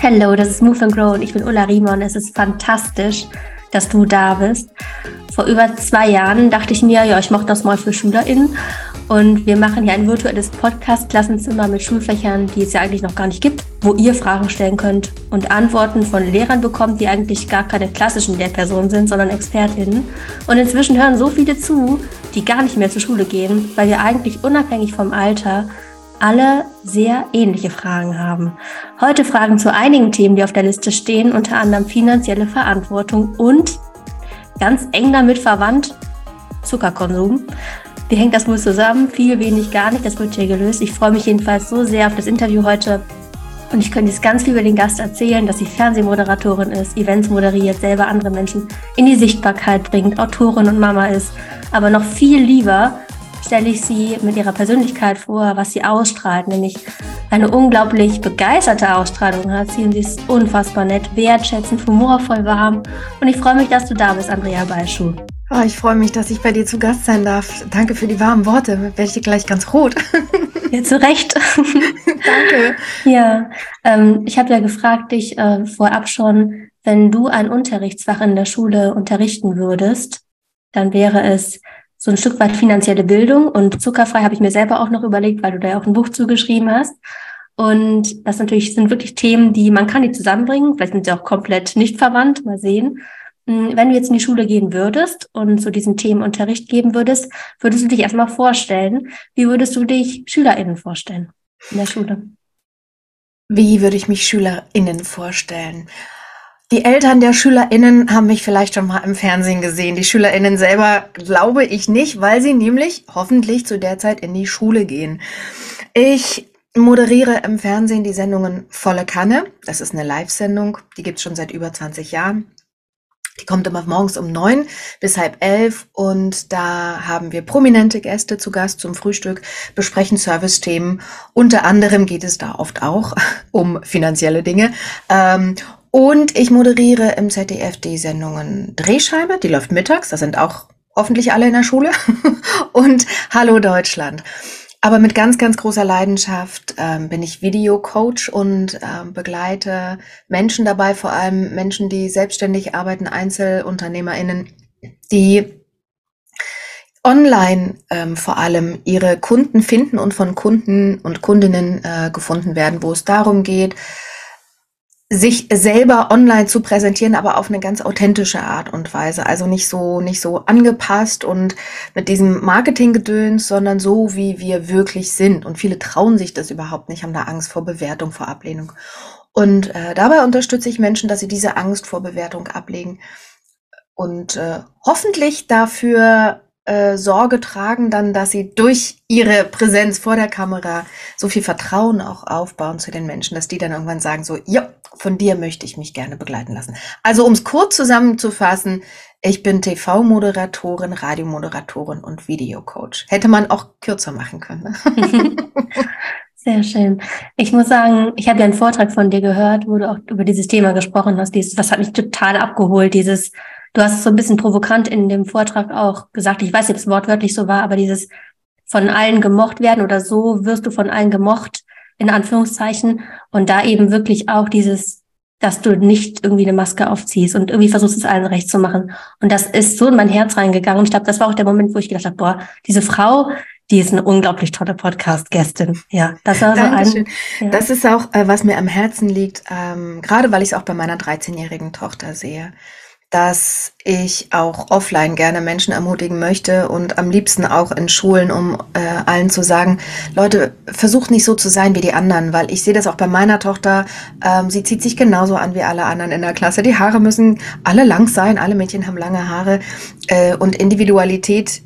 Hello, das ist Move and Grow und ich bin Ulla Riemann. Es ist fantastisch, dass du da bist. Vor über zwei Jahren dachte ich mir, ja, ich mache das mal für SchülerInnen. Und wir machen hier ein virtuelles Podcast-Klassenzimmer mit Schulfächern, die es ja eigentlich noch gar nicht gibt, wo ihr Fragen stellen könnt und Antworten von Lehrern bekommt, die eigentlich gar keine klassischen Lehrpersonen sind, sondern ExpertInnen. Und inzwischen hören so viele zu, die gar nicht mehr zur Schule gehen, weil wir eigentlich unabhängig vom Alter alle sehr ähnliche Fragen haben. Heute Fragen zu einigen Themen, die auf der Liste stehen, unter anderem finanzielle Verantwortung und ganz eng damit verwandt Zuckerkonsum. Wie hängt das wohl zusammen? Viel, wenig, gar nicht. Das wird hier gelöst. Ich freue mich jedenfalls so sehr auf das Interview heute. Und ich könnte jetzt ganz viel über den Gast erzählen, dass sie Fernsehmoderatorin ist, Events moderiert, selber andere Menschen in die Sichtbarkeit bringt, Autorin und Mama ist. Aber noch viel lieber stelle ich sie mit ihrer Persönlichkeit vor, was sie ausstrahlt, nämlich eine unglaublich begeisterte Ausstrahlung hat sie und sie ist unfassbar nett, wertschätzend, humorvoll, warm. Und ich freue mich, dass du da bist, Andrea Beischuh. Oh, ich freue mich, dass ich bei dir zu Gast sein darf. Danke für die warmen Worte. Werde ich dir gleich ganz rot. Ja, zu Recht. Danke. Ja, ähm, ich habe ja gefragt dich äh, vorab schon, wenn du ein Unterrichtsfach in der Schule unterrichten würdest, dann wäre es so ein Stück weit finanzielle Bildung und zuckerfrei habe ich mir selber auch noch überlegt, weil du da ja auch ein Buch zugeschrieben hast. Und das natürlich sind wirklich Themen, die man kann die zusammenbringen. Vielleicht sind sie auch komplett nicht verwandt. Mal sehen. Hm, wenn du jetzt in die Schule gehen würdest und zu diesen Themen Unterricht geben würdest, würdest du dich erstmal vorstellen. Wie würdest du dich SchülerInnen vorstellen in der Schule? Wie würde ich mich SchülerInnen vorstellen? Die Eltern der SchülerInnen haben mich vielleicht schon mal im Fernsehen gesehen. Die SchülerInnen selber glaube ich nicht, weil sie nämlich hoffentlich zu der Zeit in die Schule gehen. Ich moderiere im Fernsehen die Sendungen Volle Kanne. Das ist eine Live-Sendung, die gibt's schon seit über 20 Jahren. Die kommt immer morgens um neun bis halb elf und da haben wir prominente Gäste zu Gast zum Frühstück, besprechen Service-Themen. Unter anderem geht es da oft auch um finanzielle Dinge. Ähm, und ich moderiere im ZDF die Sendungen Drehscheibe, die läuft mittags, da sind auch hoffentlich alle in der Schule. und Hallo Deutschland. Aber mit ganz, ganz großer Leidenschaft ähm, bin ich Videocoach und ähm, begleite Menschen dabei, vor allem Menschen, die selbstständig arbeiten, EinzelunternehmerInnen, die online ähm, vor allem ihre Kunden finden und von Kunden und Kundinnen äh, gefunden werden, wo es darum geht, sich selber online zu präsentieren, aber auf eine ganz authentische Art und Weise. Also nicht so, nicht so angepasst und mit diesem Marketinggedöns, sondern so, wie wir wirklich sind. Und viele trauen sich das überhaupt nicht, haben da Angst vor Bewertung, vor Ablehnung. Und äh, dabei unterstütze ich Menschen, dass sie diese Angst vor Bewertung ablegen und äh, hoffentlich dafür äh, Sorge tragen dann, dass sie durch ihre Präsenz vor der Kamera so viel Vertrauen auch aufbauen zu den Menschen, dass die dann irgendwann sagen so, ja, von dir möchte ich mich gerne begleiten lassen. Also um es kurz zusammenzufassen, ich bin TV-Moderatorin, Radiomoderatorin und Videocoach. Hätte man auch kürzer machen können. Ne? Sehr schön. Ich muss sagen, ich habe ja einen Vortrag von dir gehört, wo du auch über dieses Thema gesprochen hast. Dieses, was hat mich total abgeholt, dieses Du hast es so ein bisschen provokant in dem Vortrag auch gesagt. Ich weiß nicht, ob es wortwörtlich so war, aber dieses von allen gemocht werden oder so wirst du von allen gemocht, in Anführungszeichen. Und da eben wirklich auch dieses, dass du nicht irgendwie eine Maske aufziehst und irgendwie versuchst, es allen recht zu machen. Und das ist so in mein Herz reingegangen. Und ich glaube, das war auch der Moment, wo ich gedacht habe, boah, diese Frau, die ist eine unglaublich tolle Podcast-Gästin. Ja, das war so ein. Ja. Das ist auch, äh, was mir am Herzen liegt, ähm, gerade weil ich es auch bei meiner 13-jährigen Tochter sehe dass ich auch offline gerne Menschen ermutigen möchte und am liebsten auch in Schulen, um äh, allen zu sagen, Leute, versucht nicht so zu sein wie die anderen, weil ich sehe das auch bei meiner Tochter, ähm, sie zieht sich genauso an wie alle anderen in der Klasse. Die Haare müssen alle lang sein, alle Mädchen haben lange Haare äh, und Individualität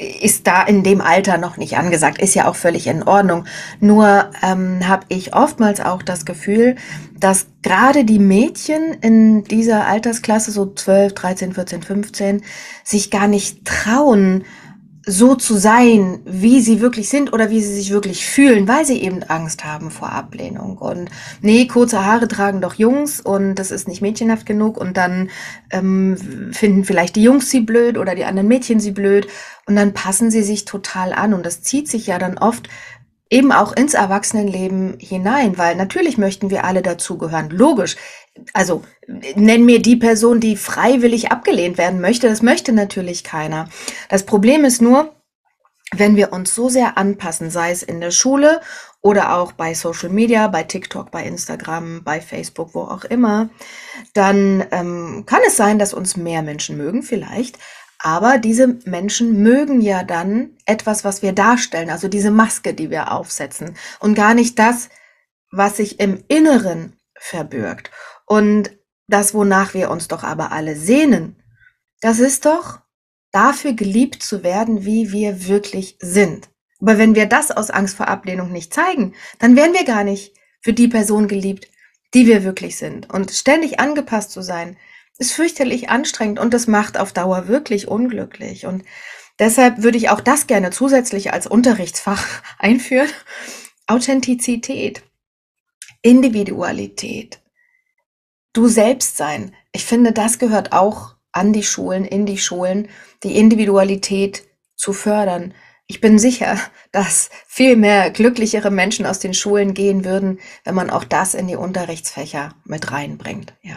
ist da in dem Alter noch nicht angesagt, ist ja auch völlig in Ordnung. Nur ähm, habe ich oftmals auch das Gefühl, dass gerade die Mädchen in dieser Altersklasse, so 12, 13, 14, 15, sich gar nicht trauen, so zu sein, wie sie wirklich sind oder wie sie sich wirklich fühlen, weil sie eben Angst haben vor Ablehnung. Und nee, kurze Haare tragen doch Jungs und das ist nicht mädchenhaft genug und dann ähm, finden vielleicht die Jungs sie blöd oder die anderen Mädchen sie blöd und dann passen sie sich total an und das zieht sich ja dann oft eben auch ins Erwachsenenleben hinein, weil natürlich möchten wir alle dazugehören. Logisch. Also nenn mir die Person, die freiwillig abgelehnt werden möchte. Das möchte natürlich keiner. Das Problem ist nur, wenn wir uns so sehr anpassen, sei es in der Schule oder auch bei Social Media, bei TikTok, bei Instagram, bei Facebook, wo auch immer, dann ähm, kann es sein, dass uns mehr Menschen mögen vielleicht, aber diese Menschen mögen ja dann etwas, was wir darstellen, also diese Maske, die wir aufsetzen und gar nicht das, was sich im Inneren verbirgt. Und das, wonach wir uns doch aber alle sehnen, das ist doch dafür geliebt zu werden, wie wir wirklich sind. Aber wenn wir das aus Angst vor Ablehnung nicht zeigen, dann werden wir gar nicht für die Person geliebt, die wir wirklich sind. Und ständig angepasst zu sein, ist fürchterlich anstrengend und das macht auf Dauer wirklich unglücklich. Und deshalb würde ich auch das gerne zusätzlich als Unterrichtsfach einführen. Authentizität, Individualität, du selbst sein. Ich finde, das gehört auch an die Schulen, in die Schulen, die Individualität zu fördern. Ich bin sicher, dass viel mehr glücklichere Menschen aus den Schulen gehen würden, wenn man auch das in die Unterrichtsfächer mit reinbringt. Ja.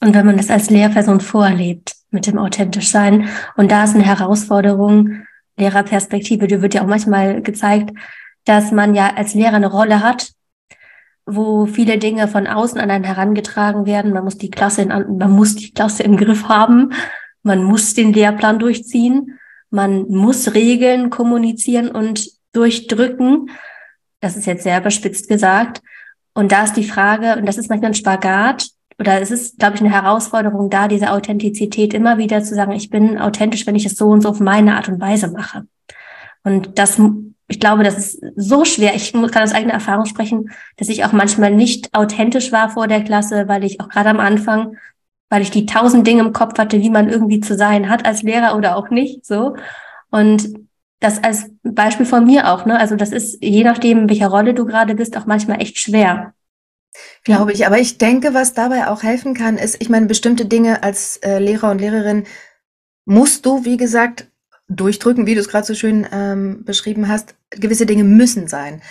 Und wenn man das als Lehrperson vorlebt mit dem authentisch sein. Und da ist eine Herausforderung, Lehrerperspektive, die wird ja auch manchmal gezeigt, dass man ja als Lehrer eine Rolle hat, wo viele Dinge von außen an einen herangetragen werden. Man muss die Klasse in, man muss die Klasse im Griff haben. Man muss den Lehrplan durchziehen. Man muss Regeln kommunizieren und durchdrücken. Das ist jetzt sehr überspitzt gesagt. Und da ist die Frage, und das ist manchmal ein Spagat, oder es ist, glaube ich, eine Herausforderung da, diese Authentizität immer wieder zu sagen, ich bin authentisch, wenn ich es so und so auf meine Art und Weise mache. Und das, ich glaube, das ist so schwer. Ich kann aus eigener Erfahrung sprechen, dass ich auch manchmal nicht authentisch war vor der Klasse, weil ich auch gerade am Anfang, weil ich die tausend Dinge im Kopf hatte, wie man irgendwie zu sein hat als Lehrer oder auch nicht, so. Und das als Beispiel von mir auch, ne? Also das ist, je nachdem, welcher Rolle du gerade bist, auch manchmal echt schwer. Glaube ich. Aber ich denke, was dabei auch helfen kann, ist, ich meine, bestimmte Dinge als äh, Lehrer und Lehrerin musst du, wie gesagt, durchdrücken, wie du es gerade so schön ähm, beschrieben hast. Gewisse Dinge müssen sein.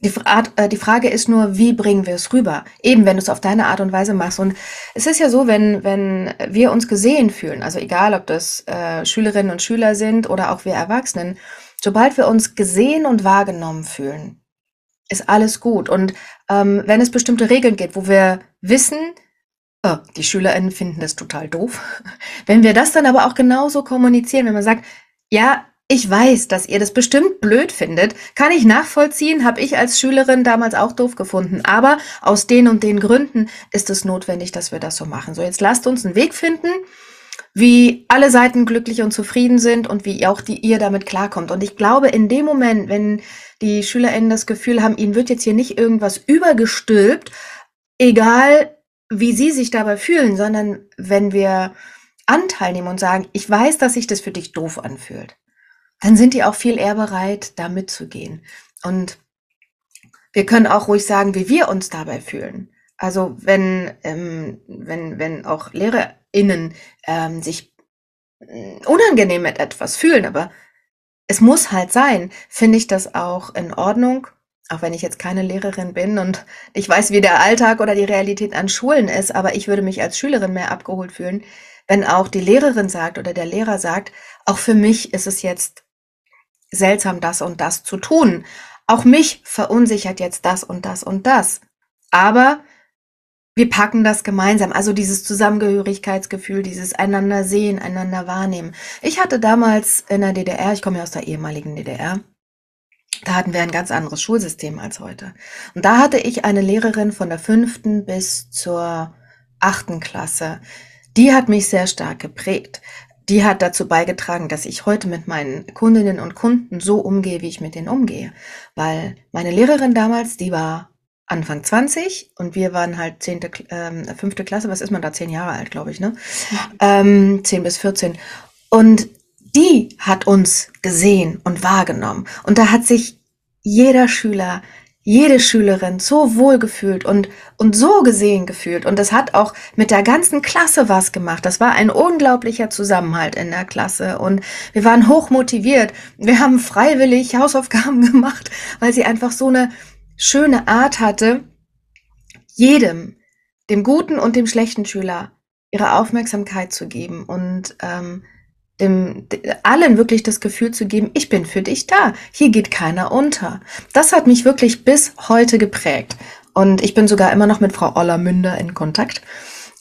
Die, Art, äh, die Frage ist nur, wie bringen wir es rüber? Eben, wenn du es auf deine Art und Weise machst. Und es ist ja so, wenn, wenn wir uns gesehen fühlen, also egal, ob das äh, Schülerinnen und Schüler sind oder auch wir Erwachsenen, sobald wir uns gesehen und wahrgenommen fühlen, ist alles gut. Und ähm, wenn es bestimmte Regeln gibt, wo wir wissen, oh, die SchülerInnen finden das total doof. Wenn wir das dann aber auch genauso kommunizieren, wenn man sagt, ja, ich weiß, dass ihr das bestimmt blöd findet, kann ich nachvollziehen, habe ich als Schülerin damals auch doof gefunden. Aber aus den und den Gründen ist es notwendig, dass wir das so machen. So, jetzt lasst uns einen Weg finden, wie alle Seiten glücklich und zufrieden sind und wie auch die ihr damit klarkommt. Und ich glaube, in dem Moment, wenn die SchülerInnen das Gefühl haben, ihnen wird jetzt hier nicht irgendwas übergestülpt, egal wie sie sich dabei fühlen, sondern wenn wir Anteil nehmen und sagen, ich weiß, dass sich das für dich doof anfühlt, dann sind die auch viel eher bereit, da mitzugehen. Und wir können auch ruhig sagen, wie wir uns dabei fühlen. Also wenn, ähm, wenn, wenn auch LehrerInnen ähm, sich mm, unangenehm mit etwas fühlen, aber es muss halt sein, finde ich das auch in Ordnung, auch wenn ich jetzt keine Lehrerin bin und ich weiß, wie der Alltag oder die Realität an Schulen ist, aber ich würde mich als Schülerin mehr abgeholt fühlen, wenn auch die Lehrerin sagt oder der Lehrer sagt, auch für mich ist es jetzt seltsam, das und das zu tun. Auch mich verunsichert jetzt das und das und das. Aber wir packen das gemeinsam. Also dieses Zusammengehörigkeitsgefühl, dieses einander sehen, einander wahrnehmen. Ich hatte damals in der DDR, ich komme ja aus der ehemaligen DDR, da hatten wir ein ganz anderes Schulsystem als heute. Und da hatte ich eine Lehrerin von der fünften bis zur achten Klasse. Die hat mich sehr stark geprägt. Die hat dazu beigetragen, dass ich heute mit meinen Kundinnen und Kunden so umgehe, wie ich mit denen umgehe. Weil meine Lehrerin damals, die war Anfang 20 und wir waren halt zehnte, ähm, fünfte Klasse, was ist man da, zehn Jahre alt, glaube ich, ne? Ähm, 10 bis 14. Und die hat uns gesehen und wahrgenommen. Und da hat sich jeder Schüler, jede Schülerin so wohl gefühlt und, und so gesehen gefühlt. Und das hat auch mit der ganzen Klasse was gemacht. Das war ein unglaublicher Zusammenhalt in der Klasse. Und wir waren hoch motiviert. Wir haben freiwillig Hausaufgaben gemacht, weil sie einfach so eine schöne Art hatte, jedem, dem guten und dem schlechten Schüler, ihre Aufmerksamkeit zu geben und ähm, dem, allen wirklich das Gefühl zu geben, ich bin für dich da. Hier geht keiner unter. Das hat mich wirklich bis heute geprägt. Und ich bin sogar immer noch mit Frau Ollermünder in Kontakt.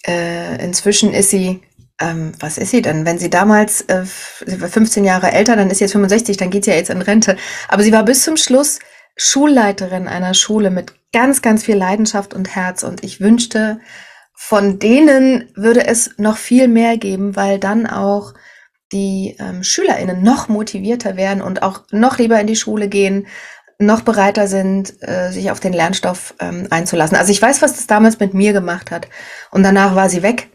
Äh, inzwischen ist sie, ähm, was ist sie denn? Wenn sie damals äh, 15 Jahre älter, dann ist sie jetzt 65, dann geht sie ja jetzt in Rente. Aber sie war bis zum Schluss Schulleiterin einer Schule mit ganz, ganz viel Leidenschaft und Herz. Und ich wünschte, von denen würde es noch viel mehr geben, weil dann auch die ähm, SchülerInnen noch motivierter werden und auch noch lieber in die Schule gehen, noch bereiter sind, äh, sich auf den Lernstoff ähm, einzulassen. Also ich weiß, was das damals mit mir gemacht hat. Und danach war sie weg.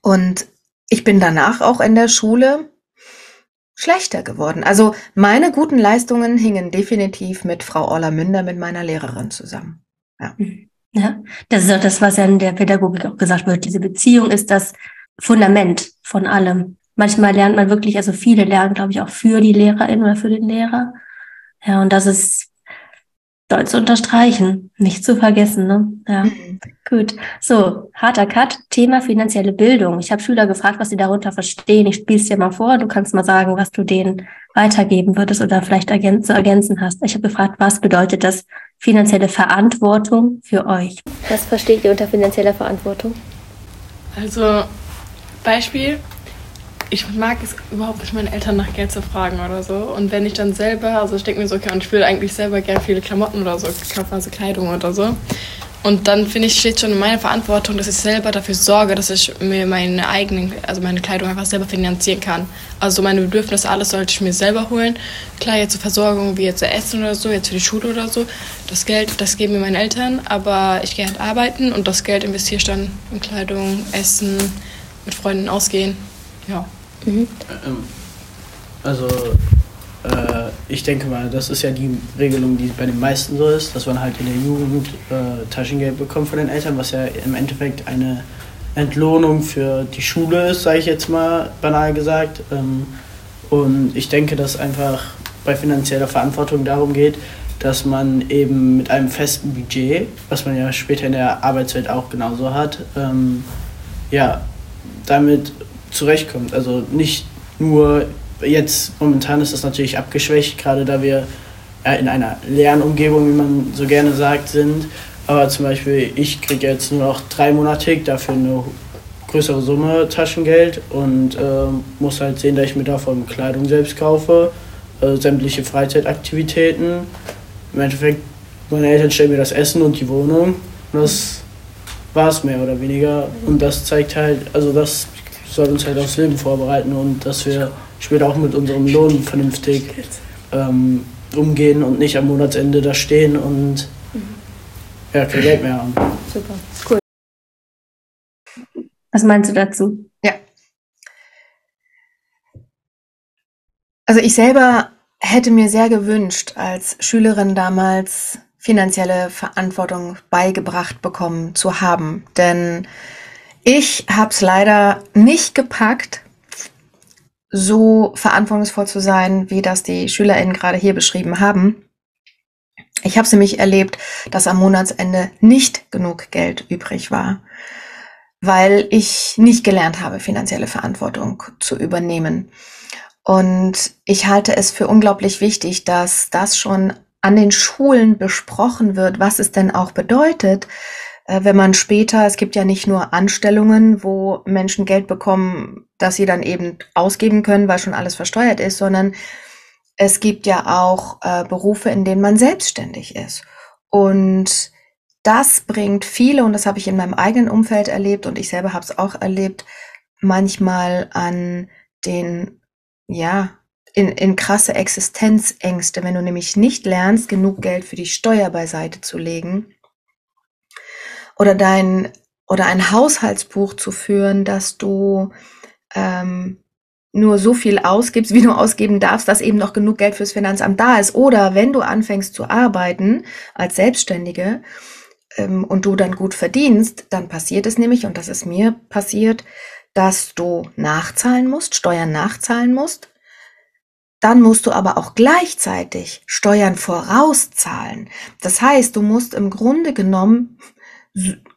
Und ich bin danach auch in der Schule schlechter geworden. Also meine guten Leistungen hingen definitiv mit Frau Orla-Münder, mit meiner Lehrerin zusammen. Ja. ja, das ist auch das, was ja in der Pädagogik auch gesagt wird. Diese Beziehung ist das Fundament von allem manchmal lernt man wirklich, also viele lernen, glaube ich, auch für die Lehrerin oder für den Lehrer. Ja, und das ist doll zu unterstreichen, nicht zu vergessen. Ne? Ja, mhm. gut. So, harter Cut, Thema finanzielle Bildung. Ich habe Schüler gefragt, was sie darunter verstehen. Ich spiele es dir mal vor. Du kannst mal sagen, was du denen weitergeben würdest oder vielleicht ergän zu ergänzen hast. Ich habe gefragt, was bedeutet das finanzielle Verantwortung für euch? Was versteht ihr unter finanzieller Verantwortung? Also, Beispiel, ich mag es überhaupt nicht, meine Eltern nach Geld zu fragen oder so. Und wenn ich dann selber, also ich denke mir so, okay, und ich will eigentlich selber gerne viele Klamotten oder so kaufen, also Kleidung oder so. Und dann finde ich, steht schon in meiner Verantwortung, dass ich selber dafür sorge, dass ich mir meine eigenen, also meine Kleidung einfach selber finanzieren kann. Also meine Bedürfnisse, alles sollte ich mir selber holen. Klar, jetzt zur Versorgung, wie jetzt zu essen oder so, jetzt für die Schule oder so. Das Geld, das geben mir meine Eltern, aber ich gehe halt arbeiten und das Geld investiere ich dann in Kleidung, Essen, mit Freunden ausgehen. Ja. Mhm. Ähm, also äh, ich denke mal, das ist ja die Regelung, die bei den meisten so ist, dass man halt in der Jugend äh, Taschengeld bekommt von den Eltern, was ja im Endeffekt eine Entlohnung für die Schule ist, sage ich jetzt mal banal gesagt. Ähm, und ich denke, dass einfach bei finanzieller Verantwortung darum geht, dass man eben mit einem festen Budget, was man ja später in der Arbeitswelt auch genauso hat, ähm, ja, damit zurechtkommt. Also nicht nur jetzt, momentan ist das natürlich abgeschwächt, gerade da wir ja, in einer Lernumgebung, wie man so gerne sagt, sind. Aber zum Beispiel, ich kriege jetzt nur noch drei dreimonatig dafür eine größere Summe Taschengeld und äh, muss halt sehen, dass ich mir davon Kleidung selbst kaufe, äh, sämtliche Freizeitaktivitäten. Im Endeffekt, meine Eltern stellen mir das Essen und die Wohnung. Und das war es mehr oder weniger. Und das zeigt halt, also das soll uns halt aufs Leben vorbereiten und dass wir später auch mit unserem Lohn vernünftig ähm, umgehen und nicht am Monatsende da stehen und ja, kein Geld mehr haben. Super, cool. Was meinst du dazu? Ja. Also ich selber hätte mir sehr gewünscht, als Schülerin damals finanzielle Verantwortung beigebracht bekommen zu haben. Denn ich habe es leider nicht gepackt, so verantwortungsvoll zu sein, wie das die SchülerInnen gerade hier beschrieben haben. Ich habe nämlich erlebt, dass am Monatsende nicht genug Geld übrig war, weil ich nicht gelernt habe, finanzielle Verantwortung zu übernehmen. Und ich halte es für unglaublich wichtig, dass das schon an den Schulen besprochen wird, was es denn auch bedeutet, wenn man später, es gibt ja nicht nur Anstellungen, wo Menschen Geld bekommen, dass sie dann eben ausgeben können, weil schon alles versteuert ist, sondern es gibt ja auch äh, Berufe, in denen man selbstständig ist. Und das bringt viele, und das habe ich in meinem eigenen Umfeld erlebt und ich selber habe es auch erlebt, manchmal an den, ja, in, in krasse Existenzängste, wenn du nämlich nicht lernst, genug Geld für die Steuer beiseite zu legen oder dein oder ein Haushaltsbuch zu führen, dass du ähm, nur so viel ausgibst, wie du ausgeben darfst, dass eben noch genug Geld fürs Finanzamt da ist. Oder wenn du anfängst zu arbeiten als Selbstständige ähm, und du dann gut verdienst, dann passiert es nämlich, und das ist mir passiert, dass du nachzahlen musst, Steuern nachzahlen musst. Dann musst du aber auch gleichzeitig Steuern vorauszahlen. Das heißt, du musst im Grunde genommen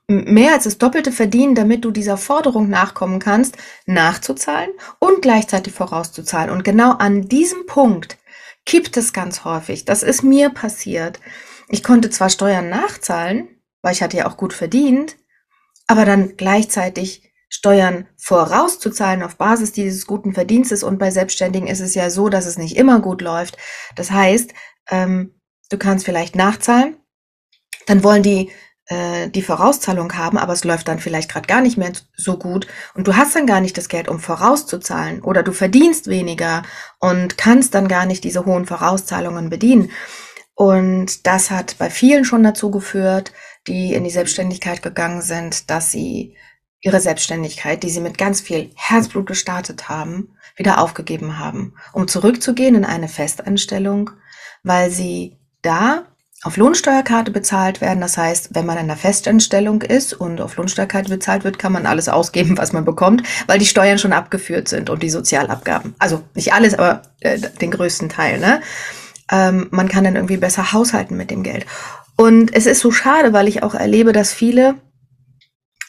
mehr als das Doppelte verdienen, damit du dieser Forderung nachkommen kannst, nachzuzahlen und gleichzeitig vorauszuzahlen. Und genau an diesem Punkt kippt es ganz häufig. Das ist mir passiert. Ich konnte zwar Steuern nachzahlen, weil ich hatte ja auch gut verdient, aber dann gleichzeitig Steuern vorauszuzahlen auf Basis dieses guten Verdienstes. Und bei Selbstständigen ist es ja so, dass es nicht immer gut läuft. Das heißt, ähm, du kannst vielleicht nachzahlen, dann wollen die äh, die Vorauszahlung haben, aber es läuft dann vielleicht gerade gar nicht mehr so gut und du hast dann gar nicht das Geld, um vorauszuzahlen oder du verdienst weniger und kannst dann gar nicht diese hohen Vorauszahlungen bedienen. Und das hat bei vielen schon dazu geführt, die in die Selbstständigkeit gegangen sind, dass sie ihre Selbstständigkeit, die sie mit ganz viel Herzblut gestartet haben, wieder aufgegeben haben, um zurückzugehen in eine Festanstellung, weil sie da auf Lohnsteuerkarte bezahlt werden. Das heißt, wenn man in einer Festanstellung ist und auf Lohnsteuerkarte bezahlt wird, kann man alles ausgeben, was man bekommt, weil die Steuern schon abgeführt sind und die Sozialabgaben. Also nicht alles, aber äh, den größten Teil. Ne? Ähm, man kann dann irgendwie besser haushalten mit dem Geld. Und es ist so schade, weil ich auch erlebe, dass viele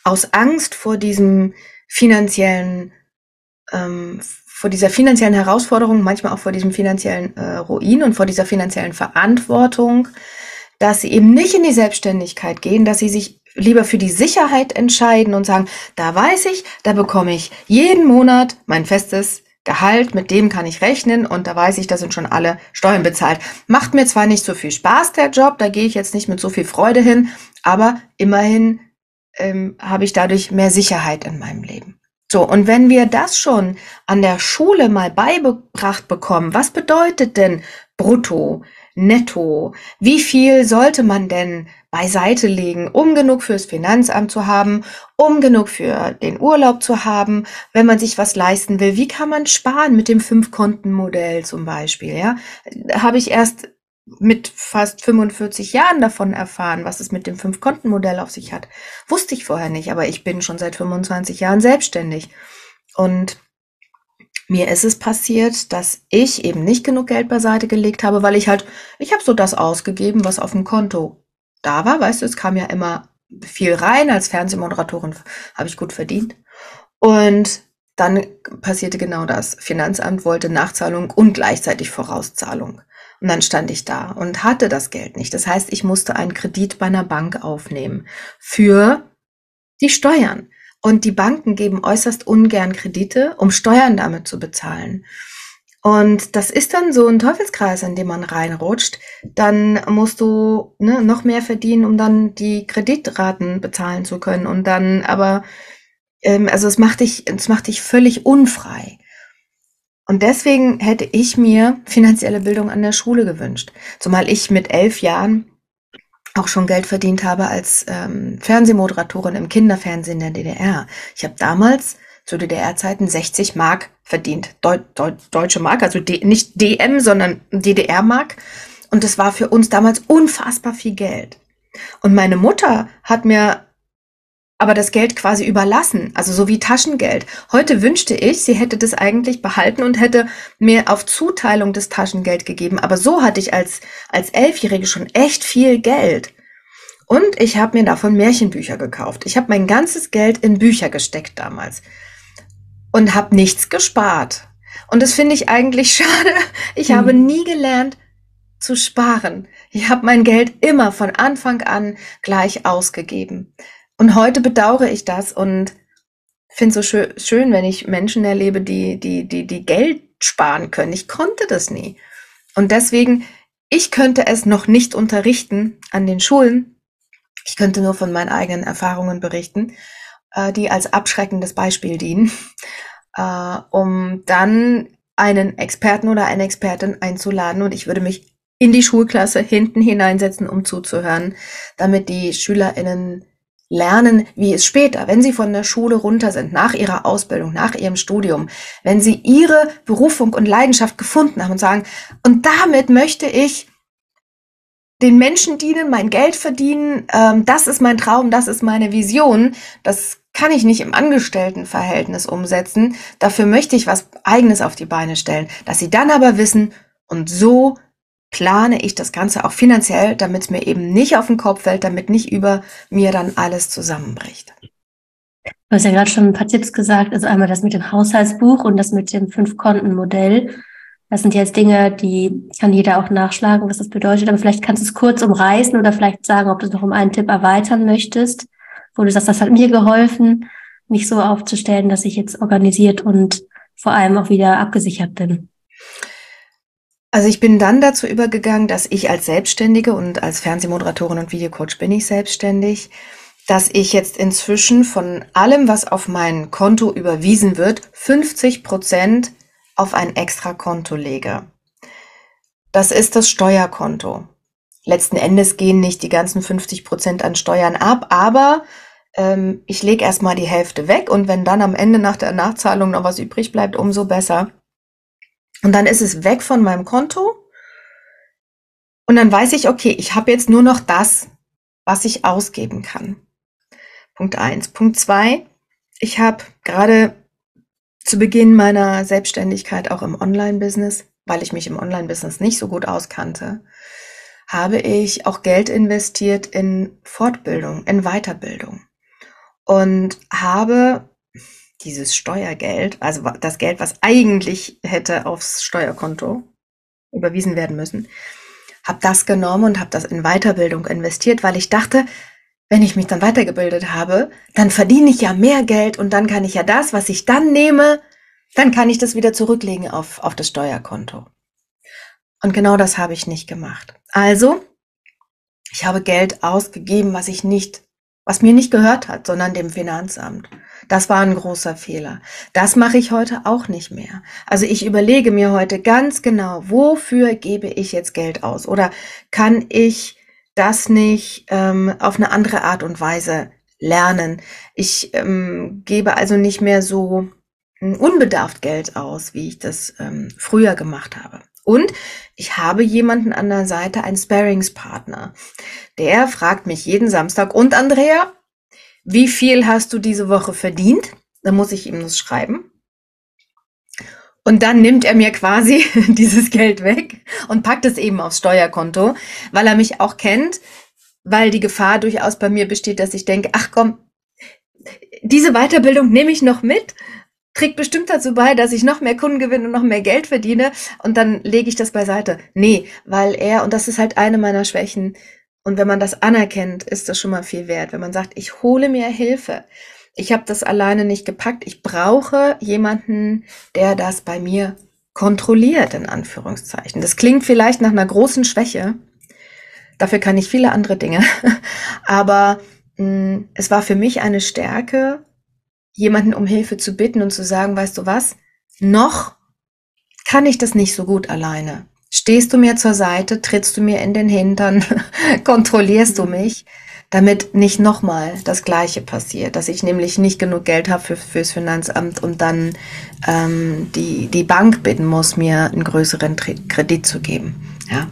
aus Angst vor diesem finanziellen ähm, vor dieser finanziellen Herausforderung, manchmal auch vor diesem finanziellen äh, Ruin und vor dieser finanziellen Verantwortung, dass sie eben nicht in die Selbstständigkeit gehen, dass sie sich lieber für die Sicherheit entscheiden und sagen, da weiß ich, da bekomme ich jeden Monat mein festes Gehalt, mit dem kann ich rechnen und da weiß ich, da sind schon alle Steuern bezahlt. Macht mir zwar nicht so viel Spaß, der Job, da gehe ich jetzt nicht mit so viel Freude hin, aber immerhin ähm, habe ich dadurch mehr Sicherheit in meinem Leben. So, und wenn wir das schon an der Schule mal beigebracht bekommen, was bedeutet denn brutto, netto? Wie viel sollte man denn beiseite legen, um genug fürs Finanzamt zu haben, um genug für den Urlaub zu haben, wenn man sich was leisten will? Wie kann man sparen mit dem Fünf-Konten-Modell zum Beispiel? Ja, habe ich erst mit fast 45 Jahren davon erfahren, was es mit dem Fünf-Konten-Modell auf sich hat. Wusste ich vorher nicht, aber ich bin schon seit 25 Jahren selbstständig. Und mir ist es passiert, dass ich eben nicht genug Geld beiseite gelegt habe, weil ich halt, ich habe so das ausgegeben, was auf dem Konto da war. Weißt du, es kam ja immer viel rein. Als Fernsehmoderatorin habe ich gut verdient. Und dann passierte genau das. Finanzamt wollte Nachzahlung und gleichzeitig Vorauszahlung. Und dann stand ich da und hatte das Geld nicht. Das heißt, ich musste einen Kredit bei einer Bank aufnehmen für die Steuern. Und die Banken geben äußerst ungern Kredite, um Steuern damit zu bezahlen. Und das ist dann so ein Teufelskreis, in dem man reinrutscht. Dann musst du ne, noch mehr verdienen, um dann die Kreditraten bezahlen zu können. Und dann aber, ähm, also es macht dich, es macht dich völlig unfrei. Und deswegen hätte ich mir finanzielle Bildung an der Schule gewünscht. Zumal ich mit elf Jahren auch schon Geld verdient habe als ähm, Fernsehmoderatorin im Kinderfernsehen der DDR. Ich habe damals zu DDR-Zeiten 60 Mark verdient. Deu Deu deutsche Mark, also D nicht DM, sondern DDR-Mark. Und das war für uns damals unfassbar viel Geld. Und meine Mutter hat mir aber das Geld quasi überlassen, also so wie Taschengeld. Heute wünschte ich, sie hätte das eigentlich behalten und hätte mir auf Zuteilung des Taschengeld gegeben. Aber so hatte ich als, als Elfjährige schon echt viel Geld. Und ich habe mir davon Märchenbücher gekauft. Ich habe mein ganzes Geld in Bücher gesteckt damals und habe nichts gespart. Und das finde ich eigentlich schade. Ich hm. habe nie gelernt zu sparen. Ich habe mein Geld immer von Anfang an gleich ausgegeben. Und heute bedauere ich das und finde es so schön, schön, wenn ich Menschen erlebe, die, die, die, die Geld sparen können. Ich konnte das nie. Und deswegen, ich könnte es noch nicht unterrichten an den Schulen. Ich könnte nur von meinen eigenen Erfahrungen berichten, äh, die als abschreckendes Beispiel dienen, äh, um dann einen Experten oder eine Expertin einzuladen und ich würde mich in die Schulklasse hinten hineinsetzen, um zuzuhören, damit die SchülerInnen lernen, wie es später, wenn sie von der Schule runter sind, nach ihrer Ausbildung, nach ihrem Studium, wenn sie ihre Berufung und Leidenschaft gefunden haben und sagen, und damit möchte ich den Menschen dienen, mein Geld verdienen, ähm, das ist mein Traum, das ist meine Vision, das kann ich nicht im Angestelltenverhältnis umsetzen, dafür möchte ich was eigenes auf die Beine stellen, dass sie dann aber wissen, und so plane ich das Ganze auch finanziell, damit es mir eben nicht auf den Kopf fällt, damit nicht über mir dann alles zusammenbricht. Du hast ja gerade schon ein paar Tipps gesagt, also einmal das mit dem Haushaltsbuch und das mit dem Fünf-Konten-Modell. Das sind jetzt Dinge, die kann jeder auch nachschlagen, was das bedeutet. Aber vielleicht kannst du es kurz umreißen oder vielleicht sagen, ob du es noch um einen Tipp erweitern möchtest, wo du sagst, das hat mir geholfen, mich so aufzustellen, dass ich jetzt organisiert und vor allem auch wieder abgesichert bin. Also ich bin dann dazu übergegangen, dass ich als Selbstständige und als Fernsehmoderatorin und Videocoach bin ich selbstständig, dass ich jetzt inzwischen von allem, was auf mein Konto überwiesen wird, 50 Prozent auf ein extra Konto lege. Das ist das Steuerkonto. Letzten Endes gehen nicht die ganzen 50 Prozent an Steuern ab, aber ähm, ich lege erstmal die Hälfte weg und wenn dann am Ende nach der Nachzahlung noch was übrig bleibt, umso besser. Und dann ist es weg von meinem Konto. Und dann weiß ich, okay, ich habe jetzt nur noch das, was ich ausgeben kann. Punkt eins. Punkt zwei. Ich habe gerade zu Beginn meiner Selbstständigkeit auch im Online-Business, weil ich mich im Online-Business nicht so gut auskannte, habe ich auch Geld investiert in Fortbildung, in Weiterbildung und habe dieses Steuergeld, also das Geld, was eigentlich hätte aufs Steuerkonto überwiesen werden müssen, habe das genommen und habe das in Weiterbildung investiert, weil ich dachte, wenn ich mich dann weitergebildet habe, dann verdiene ich ja mehr Geld und dann kann ich ja das, was ich dann nehme, dann kann ich das wieder zurücklegen auf, auf das Steuerkonto. Und genau das habe ich nicht gemacht. Also, ich habe Geld ausgegeben, was ich nicht, was mir nicht gehört hat, sondern dem Finanzamt. Das war ein großer Fehler. Das mache ich heute auch nicht mehr. Also ich überlege mir heute ganz genau, wofür gebe ich jetzt Geld aus? Oder kann ich das nicht ähm, auf eine andere Art und Weise lernen? Ich ähm, gebe also nicht mehr so hm, unbedarft Geld aus, wie ich das ähm, früher gemacht habe. Und ich habe jemanden an der Seite, einen Sparingspartner. Der fragt mich jeden Samstag, und Andrea, wie viel hast du diese Woche verdient? Dann muss ich ihm das schreiben. Und dann nimmt er mir quasi dieses Geld weg und packt es eben aufs Steuerkonto, weil er mich auch kennt, weil die Gefahr durchaus bei mir besteht, dass ich denke, ach komm, diese Weiterbildung nehme ich noch mit, trägt bestimmt dazu bei, dass ich noch mehr Kunden gewinne und noch mehr Geld verdiene und dann lege ich das beiseite. Nee, weil er, und das ist halt eine meiner Schwächen, und wenn man das anerkennt, ist das schon mal viel wert. Wenn man sagt, ich hole mir Hilfe. Ich habe das alleine nicht gepackt. Ich brauche jemanden, der das bei mir kontrolliert, in Anführungszeichen. Das klingt vielleicht nach einer großen Schwäche. Dafür kann ich viele andere Dinge. Aber mh, mm, es war für mich eine Stärke, jemanden um Hilfe zu bitten und zu sagen, weißt du was, noch kann ich das nicht so gut alleine. Stehst du mir zur Seite, trittst du mir in den Hintern, kontrollierst du mhm. mich, damit nicht nochmal das Gleiche passiert, dass ich nämlich nicht genug Geld habe für, fürs Finanzamt und dann ähm, die, die Bank bitten muss, mir einen größeren Kredit zu geben. Ja.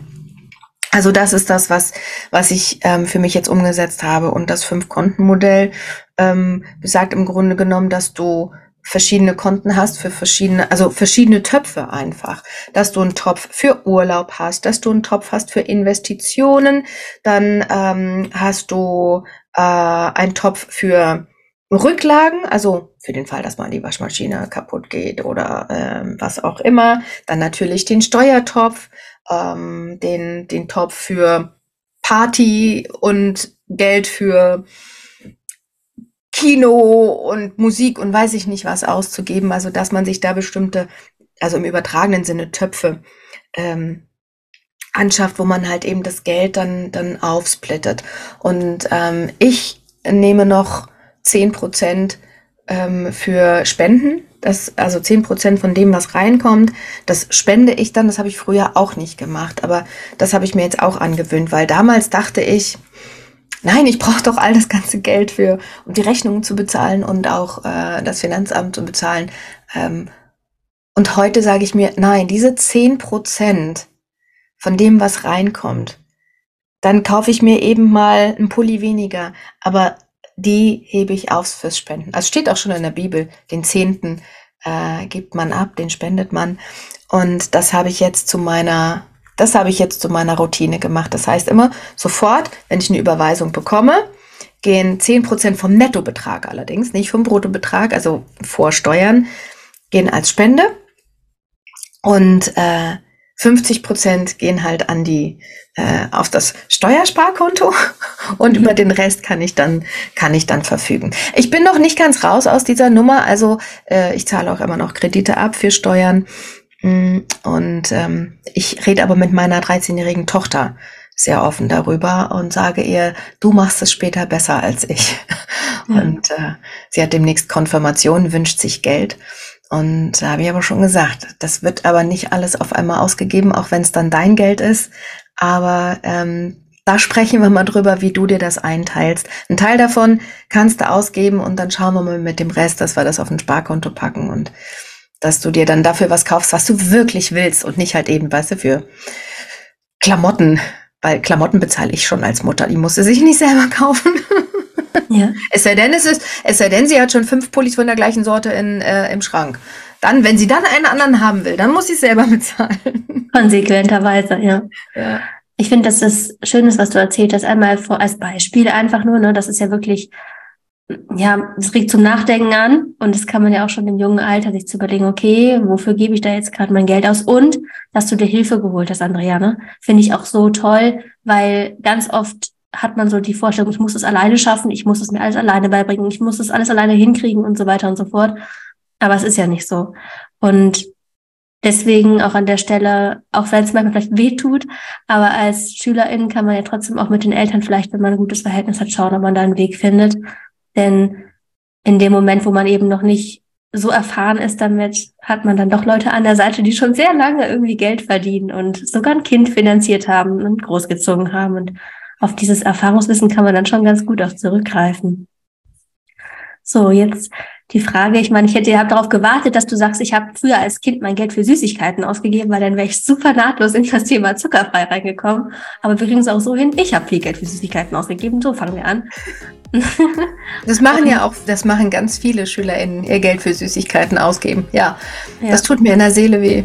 Also das ist das, was, was ich ähm, für mich jetzt umgesetzt habe. Und das Fünf-Konten-Modell ähm, besagt im Grunde genommen, dass du verschiedene Konten hast für verschiedene, also verschiedene Töpfe einfach. Dass du einen Topf für Urlaub hast, dass du einen Topf hast für Investitionen, dann ähm, hast du äh, einen Topf für Rücklagen, also für den Fall, dass mal die Waschmaschine kaputt geht oder ähm, was auch immer. Dann natürlich den Steuertopf, ähm, den, den Topf für Party und Geld für Kino und Musik und weiß ich nicht was auszugeben. Also dass man sich da bestimmte, also im übertragenen Sinne Töpfe ähm, anschafft, wo man halt eben das Geld dann, dann aufsplittet. Und ähm, ich nehme noch zehn Prozent ähm, für Spenden. Das, also zehn Prozent von dem, was reinkommt, das spende ich dann. Das habe ich früher auch nicht gemacht. Aber das habe ich mir jetzt auch angewöhnt, weil damals dachte ich, nein, ich brauche doch all das ganze Geld für, um die Rechnungen zu bezahlen und auch äh, das Finanzamt zu bezahlen. Ähm, und heute sage ich mir, nein, diese zehn Prozent von dem, was reinkommt, dann kaufe ich mir eben mal einen Pulli weniger, aber die hebe ich auf fürs Spenden. Also steht auch schon in der Bibel, den Zehnten äh, gibt man ab, den spendet man. Und das habe ich jetzt zu meiner, das habe ich jetzt zu meiner Routine gemacht. Das heißt immer sofort, wenn ich eine Überweisung bekomme, gehen zehn Prozent vom Nettobetrag allerdings, nicht vom Bruttobetrag, also vor Steuern, gehen als Spende. Und äh, 50 Prozent gehen halt an die äh, auf das Steuersparkonto und mhm. über den Rest kann ich dann kann ich dann verfügen. Ich bin noch nicht ganz raus aus dieser Nummer, also äh, ich zahle auch immer noch Kredite ab für Steuern und ähm, ich rede aber mit meiner 13-jährigen Tochter sehr offen darüber und sage ihr, du machst es später besser als ich. Ja. Und äh, sie hat demnächst Konfirmation, wünscht sich Geld. Und da habe ich aber schon gesagt, das wird aber nicht alles auf einmal ausgegeben, auch wenn es dann dein Geld ist. Aber ähm, da sprechen wir mal drüber, wie du dir das einteilst. Ein Teil davon kannst du ausgeben und dann schauen wir mal mit dem Rest, dass wir das auf ein Sparkonto packen und dass du dir dann dafür was kaufst, was du wirklich willst und nicht halt eben, weißt du, für Klamotten. Weil Klamotten bezahle ich schon als Mutter, die musste sich nicht selber kaufen. Ja. Es sei denn, es ist, es sei denn, sie hat schon fünf Pullis von der gleichen Sorte in, äh, im Schrank. Dann, wenn sie dann einen anderen haben will, dann muss sie es selber bezahlen. Konsequenterweise, ja. ja. Ich finde, dass das Schöne was du erzählt hast, einmal vor, als Beispiel einfach nur, ne, das ist ja wirklich, ja, es regt zum Nachdenken an und das kann man ja auch schon im jungen Alter sich zu überlegen, okay, wofür gebe ich da jetzt gerade mein Geld aus und dass du dir Hilfe geholt hast, Andrea, ne, finde ich auch so toll, weil ganz oft hat man so die Vorstellung, ich muss es alleine schaffen, ich muss es mir alles alleine beibringen, ich muss es alles alleine hinkriegen und so weiter und so fort. Aber es ist ja nicht so. Und deswegen auch an der Stelle, auch wenn es manchmal vielleicht weh tut, aber als Schülerin kann man ja trotzdem auch mit den Eltern vielleicht, wenn man ein gutes Verhältnis hat, schauen, ob man da einen Weg findet. Denn in dem Moment, wo man eben noch nicht so erfahren ist damit, hat man dann doch Leute an der Seite, die schon sehr lange irgendwie Geld verdienen und sogar ein Kind finanziert haben und großgezogen haben. Und auf dieses Erfahrungswissen kann man dann schon ganz gut auch zurückgreifen. So, jetzt die Frage, ich meine, ich hätte hab darauf gewartet, dass du sagst, ich habe früher als Kind mein Geld für Süßigkeiten ausgegeben, weil dann wäre ich super nahtlos in das Thema zuckerfrei reingekommen. Aber wir kriegen es auch so hin, ich habe viel Geld für Süßigkeiten ausgegeben, so fangen wir an. Das machen ja auch, das machen ganz viele SchülerInnen, ihr Geld für Süßigkeiten ausgeben. Ja, ja. das tut mir in der Seele weh.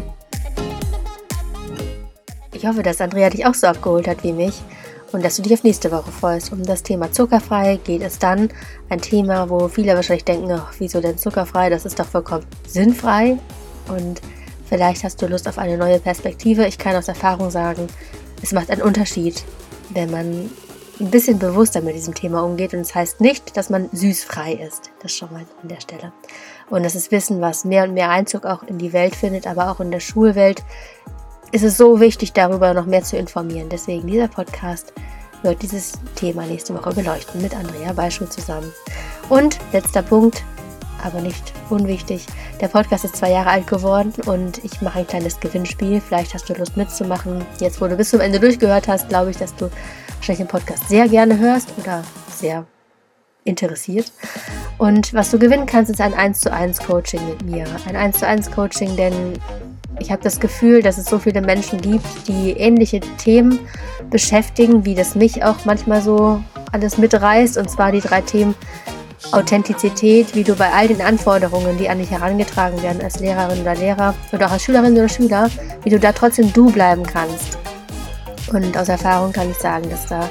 Ich hoffe, dass Andrea dich auch so abgeholt hat wie mich und dass du dich auf nächste Woche freust. Um das Thema zuckerfrei geht es dann. Ein Thema, wo viele wahrscheinlich denken, ach, wieso denn zuckerfrei? Das ist doch vollkommen sinnfrei. Und vielleicht hast du Lust auf eine neue Perspektive. Ich kann aus Erfahrung sagen, es macht einen Unterschied, wenn man ein bisschen bewusster mit diesem Thema umgeht. Und es das heißt nicht, dass man süßfrei ist. Das schon mal an der Stelle. Und das ist Wissen, was mehr und mehr Einzug auch in die Welt findet, aber auch in der Schulwelt ist es so wichtig, darüber noch mehr zu informieren. Deswegen dieser Podcast wird dieses Thema nächste Woche beleuchten mit Andrea Beischuh zusammen. Und letzter Punkt, aber nicht unwichtig. Der Podcast ist zwei Jahre alt geworden und ich mache ein kleines Gewinnspiel. Vielleicht hast du Lust mitzumachen. Jetzt, wo du bis zum Ende durchgehört hast, glaube ich, dass du wahrscheinlich den Podcast sehr gerne hörst oder sehr interessiert. Und was du gewinnen kannst, ist ein 1 zu 1 Coaching mit mir. Ein 1 zu 1 Coaching, denn ich habe das Gefühl, dass es so viele Menschen gibt, die ähnliche Themen beschäftigen, wie das mich auch manchmal so alles mitreißt. Und zwar die drei Themen Authentizität, wie du bei all den Anforderungen, die an dich herangetragen werden als Lehrerin oder Lehrer oder auch als Schülerin oder Schüler, wie du da trotzdem du bleiben kannst. Und aus Erfahrung kann ich sagen, dass da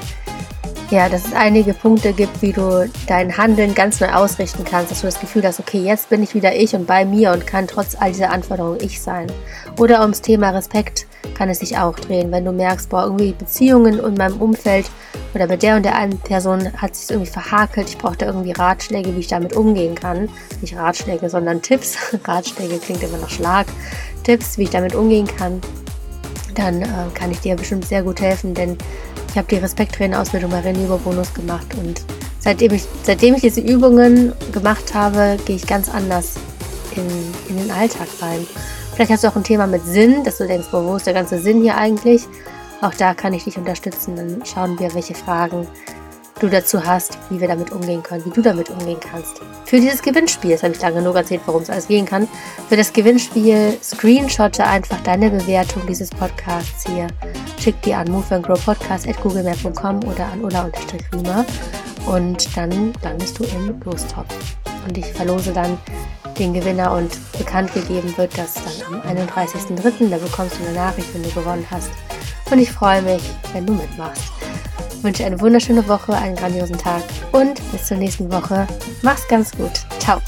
ja, dass es einige Punkte gibt, wie du dein Handeln ganz neu ausrichten kannst, dass du das Gefühl hast, okay, jetzt bin ich wieder ich und bei mir und kann trotz all dieser Anforderungen ich sein. Oder ums Thema Respekt kann es sich auch drehen, wenn du merkst, boah, irgendwie Beziehungen in meinem Umfeld oder mit der und der einen Person hat sich irgendwie verhakelt, ich brauche da irgendwie Ratschläge, wie ich damit umgehen kann. Nicht Ratschläge, sondern Tipps. Ratschläge klingt immer nach Schlag. Tipps, wie ich damit umgehen kann. Dann äh, kann ich dir bestimmt sehr gut helfen, denn ich habe die Respekttrainer-Ausbildung bei René Bonus gemacht und seitdem ich, seitdem ich diese Übungen gemacht habe, gehe ich ganz anders in, in den Alltag rein. Vielleicht hast du auch ein Thema mit Sinn, dass du denkst, wo ist der ganze Sinn hier eigentlich? Auch da kann ich dich unterstützen. Dann schauen wir, welche Fragen du dazu hast, wie wir damit umgehen können, wie du damit umgehen kannst. Für dieses Gewinnspiel, das habe ich lange genug erzählt, worum es alles gehen kann, für das Gewinnspiel screenshotte einfach deine Bewertung dieses Podcasts hier. Schick die an moveandgrowpodcast.googlemail.com oder an ulla-riemer und dann landest du im Lostopf. Und ich verlose dann den Gewinner und bekannt gegeben wird das dann am 31.03. Da bekommst du eine Nachricht, wenn du gewonnen hast. Und ich freue mich, wenn du mitmachst wünsche eine wunderschöne Woche, einen grandiosen Tag und bis zur nächsten Woche. Mach's ganz gut. Ciao.